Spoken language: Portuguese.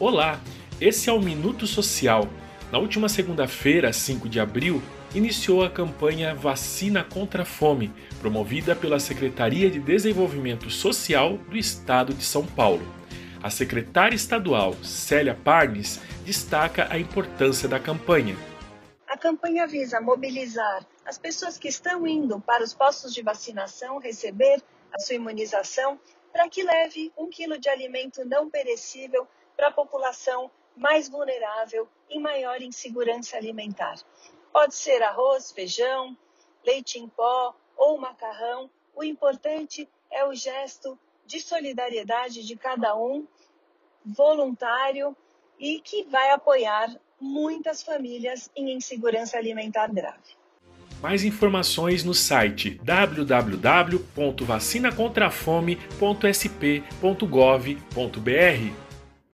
Olá, esse é o Minuto Social. Na última segunda-feira, 5 de abril, iniciou a campanha Vacina contra a Fome, promovida pela Secretaria de Desenvolvimento Social do Estado de São Paulo. A secretária estadual, Célia Parnes, destaca a importância da campanha. A campanha visa mobilizar as pessoas que estão indo para os postos de vacinação receber a sua imunização para que leve um quilo de alimento não perecível para a população mais vulnerável e maior insegurança alimentar. Pode ser arroz, feijão, leite em pó ou macarrão. O importante é o gesto de solidariedade de cada um, voluntário e que vai apoiar muitas famílias em insegurança alimentar grave. Mais informações no site www.vacinacontrafome.sp.gov.br.